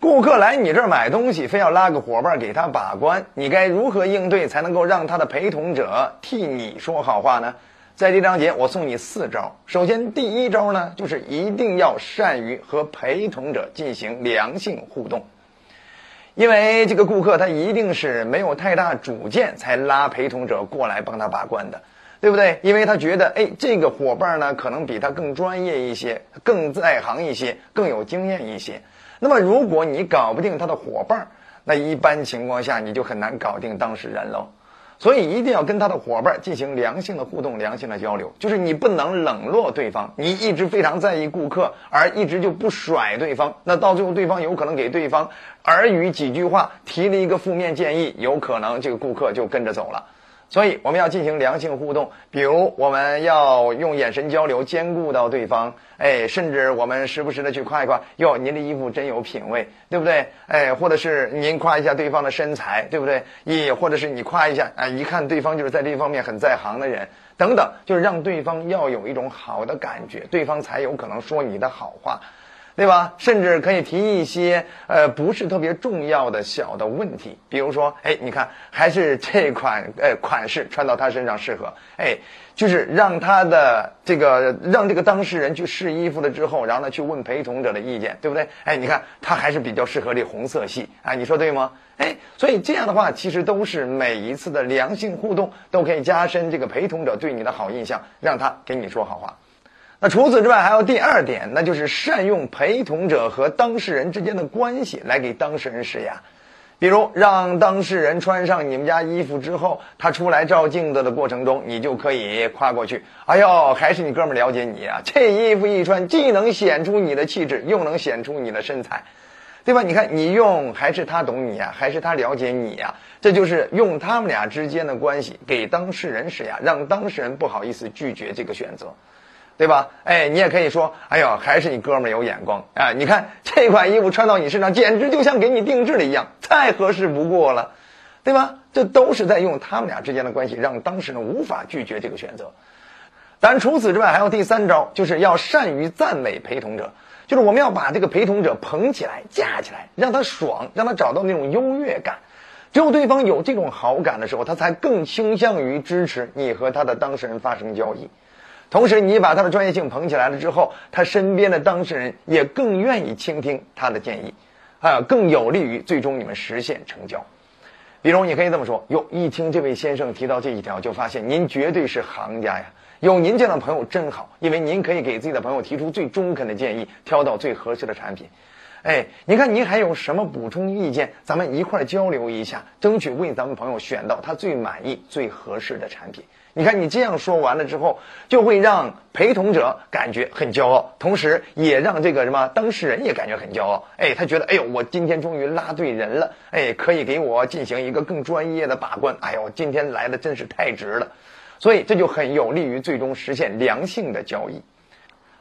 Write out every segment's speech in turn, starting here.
顾客来你这儿买东西，非要拉个伙伴给他把关，你该如何应对才能够让他的陪同者替你说好话呢？在这章节，我送你四招。首先，第一招呢，就是一定要善于和陪同者进行良性互动，因为这个顾客他一定是没有太大主见才拉陪同者过来帮他把关的，对不对？因为他觉得，哎，这个伙伴呢，可能比他更专业一些，更在行一些，更有经验一些。那么，如果你搞不定他的伙伴，那一般情况下你就很难搞定当事人喽。所以，一定要跟他的伙伴进行良性的互动、良性的交流。就是你不能冷落对方，你一直非常在意顾客，而一直就不甩对方，那到最后对方有可能给对方耳语几句话，提了一个负面建议，有可能这个顾客就跟着走了。所以我们要进行良性互动，比如我们要用眼神交流，兼顾到对方，哎，甚至我们时不时的去夸一夸，哟，您的衣服真有品位，对不对？哎，或者是您夸一下对方的身材，对不对？也或者是你夸一下，啊，一看对方就是在这方面很在行的人，等等，就是让对方要有一种好的感觉，对方才有可能说你的好话。对吧？甚至可以提一些呃不是特别重要的小的问题，比如说，哎，你看还是这款呃款式穿到他身上适合，哎，就是让他的这个让这个当事人去试衣服了之后，然后呢去问陪同者的意见，对不对？哎，你看他还是比较适合这红色系，啊，你说对吗？哎，所以这样的话，其实都是每一次的良性互动都可以加深这个陪同者对你的好印象，让他给你说好话。那除此之外，还有第二点，那就是善用陪同者和当事人之间的关系来给当事人施压。比如，让当事人穿上你们家衣服之后，他出来照镜子的过程中，你就可以夸过去：“哎呦，还是你哥们儿了解你啊！这衣服一穿，既能显出你的气质，又能显出你的身材，对吧？你看，你用还是他懂你呀，还是他了解你呀？这就是用他们俩之间的关系给当事人施压，让当事人不好意思拒绝这个选择。”对吧？哎，你也可以说，哎呦，还是你哥们儿有眼光啊！你看这款衣服穿到你身上，简直就像给你定制的一样，太合适不过了，对吧？这都是在用他们俩之间的关系，让当事人无法拒绝这个选择。当然，除此之外，还有第三招，就是要善于赞美陪同者，就是我们要把这个陪同者捧起来、架起来，让他爽，让他找到那种优越感。只有对方有这种好感的时候，他才更倾向于支持你和他的当事人发生交易。同时，你把他的专业性捧起来了之后，他身边的当事人也更愿意倾听他的建议，啊，更有利于最终你们实现成交。比如，你可以这么说：哟，一听这位先生提到这一条，就发现您绝对是行家呀！有您这样的朋友真好，因为您可以给自己的朋友提出最中肯的建议，挑到最合适的产品。哎，你看您还有什么补充意见？咱们一块交流一下，争取为咱们朋友选到他最满意、最合适的产品。你看，你这样说完了之后，就会让陪同者感觉很骄傲，同时也让这个什么当事人也感觉很骄傲。哎，他觉得，哎呦，我今天终于拉对人了，哎，可以给我进行一个更专业的把关。哎呦，今天来的真是太值了，所以这就很有利于最终实现良性的交易。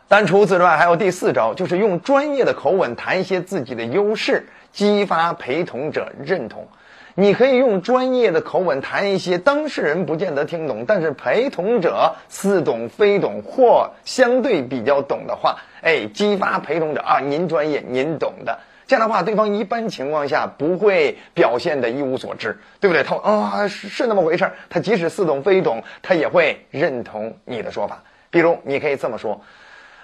但除此之外，还有第四招，就是用专业的口吻谈一些自己的优势，激发陪同者认同。你可以用专业的口吻谈一些当事人不见得听懂，但是陪同者似懂非懂或相对比较懂的话，哎，激发陪同者啊，您专业，您懂的。这样的话，对方一般情况下不会表现的一无所知，对不对？他啊，是是那么回事他即使似懂非懂，他也会认同你的说法。比如，你可以这么说。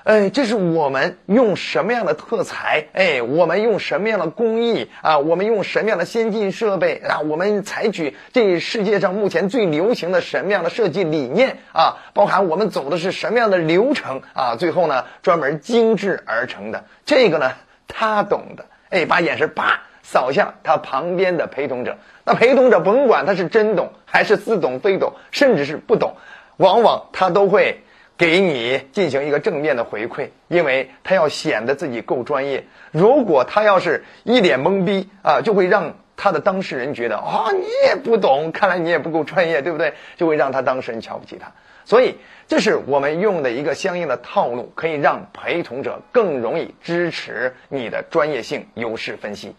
哎，这是我们用什么样的特材？哎，我们用什么样的工艺啊？我们用什么样的先进设备啊？我们采取这世界上目前最流行的什么样的设计理念啊？包含我们走的是什么样的流程啊？最后呢，专门精致而成的这个呢，他懂的。哎，把眼神啪扫向他旁边的陪同者，那陪同者甭管他是真懂还是似懂非懂，甚至是不懂，往往他都会。给你进行一个正面的回馈，因为他要显得自己够专业。如果他要是一脸懵逼啊，就会让他的当事人觉得啊，你也不懂，看来你也不够专业，对不对？就会让他当事人瞧不起他。所以，这是我们用的一个相应的套路，可以让陪同者更容易支持你的专业性优势分析。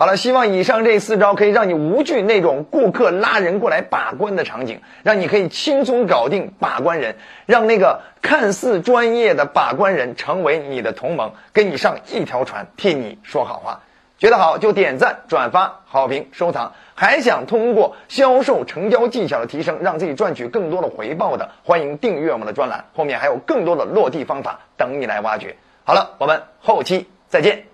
好了，希望以上这四招可以让你无惧那种顾客拉人过来把关的场景，让你可以轻松搞定把关人，让那个看似专业的把关人成为你的同盟，跟你上一条船，替你说好话。觉得好就点赞、转发、好评、收藏。还想通过销售成交技巧的提升，让自己赚取更多的回报的，欢迎订阅我们的专栏，后面还有更多的落地方法等你来挖掘。好了，我们后期再见。